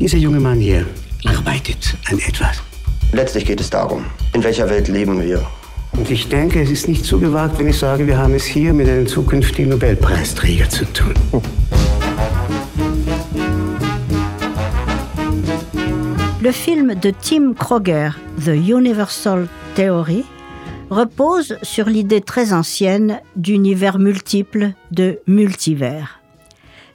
Dieser junge Mann hier arbeitet an etwas. Letztlich geht es darum, in welcher Welt leben wir. Und ich denke, es ist nicht so gewagt, wenn ich sage, wir haben es hier mit einem zukünftigen Nobelpreisträger zu tun. Le film de Tim Kroger, The Universal Theory, repose sur l'idée très ancienne d'univers multiple, de multivers.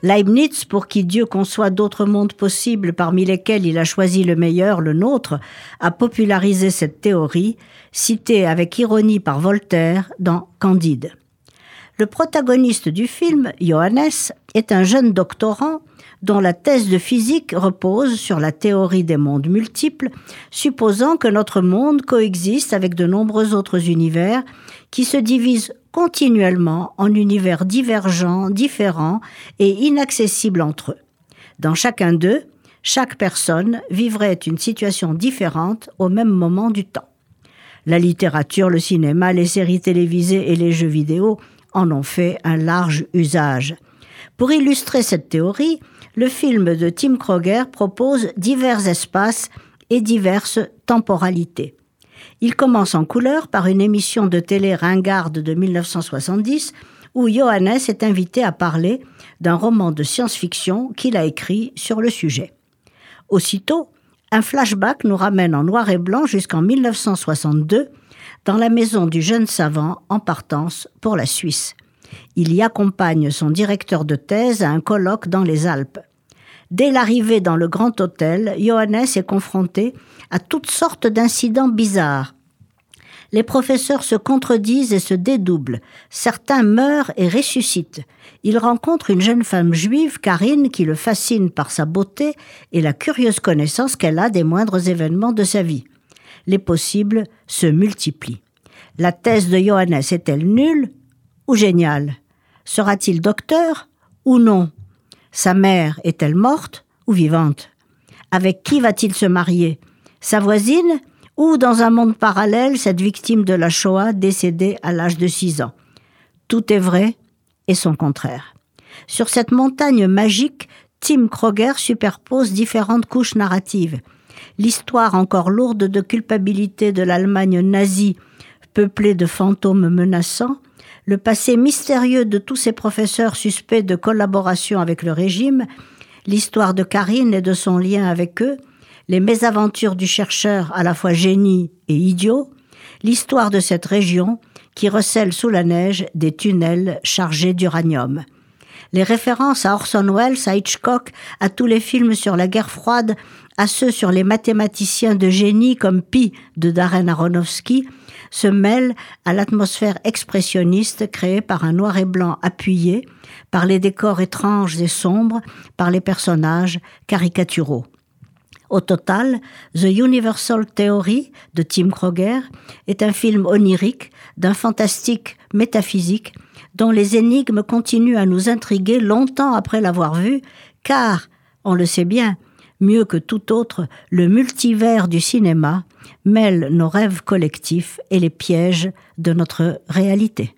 Leibniz, pour qui Dieu conçoit d'autres mondes possibles parmi lesquels il a choisi le meilleur, le nôtre, a popularisé cette théorie, citée avec ironie par Voltaire dans Candide. Le protagoniste du film, Johannes, est un jeune doctorant dont la thèse de physique repose sur la théorie des mondes multiples, supposant que notre monde coexiste avec de nombreux autres univers qui se divisent continuellement en univers divergents, différents et inaccessibles entre eux. Dans chacun d'eux, chaque personne vivrait une situation différente au même moment du temps. La littérature, le cinéma, les séries télévisées et les jeux vidéo en ont fait un large usage. Pour illustrer cette théorie, le film de Tim Kroger propose divers espaces et diverses temporalités. Il commence en couleur par une émission de télé ringarde de 1970 où Johannes est invité à parler d'un roman de science-fiction qu'il a écrit sur le sujet. Aussitôt, un flashback nous ramène en noir et blanc jusqu'en 1962 dans la maison du jeune savant en partance pour la Suisse. Il y accompagne son directeur de thèse à un colloque dans les Alpes. Dès l'arrivée dans le grand hôtel, Johannes est confronté à toutes sortes d'incidents bizarres. Les professeurs se contredisent et se dédoublent. Certains meurent et ressuscitent. Il rencontre une jeune femme juive, Karine, qui le fascine par sa beauté et la curieuse connaissance qu'elle a des moindres événements de sa vie. Les possibles se multiplient. La thèse de Johannes est-elle nulle? Ou géniale Sera-t-il docteur ou non? Sa mère est-elle morte ou vivante? Avec qui va-t-il se marier? Sa voisine ou dans un monde parallèle cette victime de la Shoah décédée à l'âge de 6 ans? Tout est vrai et son contraire. Sur cette montagne magique, Tim Kroger superpose différentes couches narratives. L'histoire encore lourde de culpabilité de l'Allemagne nazie, peuplée de fantômes menaçants, le passé mystérieux de tous ces professeurs suspects de collaboration avec le régime, l'histoire de Karine et de son lien avec eux, les mésaventures du chercheur à la fois génie et idiot, l'histoire de cette région qui recèle sous la neige des tunnels chargés d'uranium. Les références à Orson Welles, à Hitchcock, à tous les films sur la guerre froide, à ceux sur les mathématiciens de génie comme Pi de Darren Aronofsky, se mêlent à l'atmosphère expressionniste créée par un noir et blanc appuyé, par les décors étranges et sombres, par les personnages caricaturaux. Au total, The Universal Theory de Tim Kroger est un film onirique d'un fantastique métaphysique dont les énigmes continuent à nous intriguer longtemps après l'avoir vu, car, on le sait bien, mieux que tout autre, le multivers du cinéma mêle nos rêves collectifs et les pièges de notre réalité.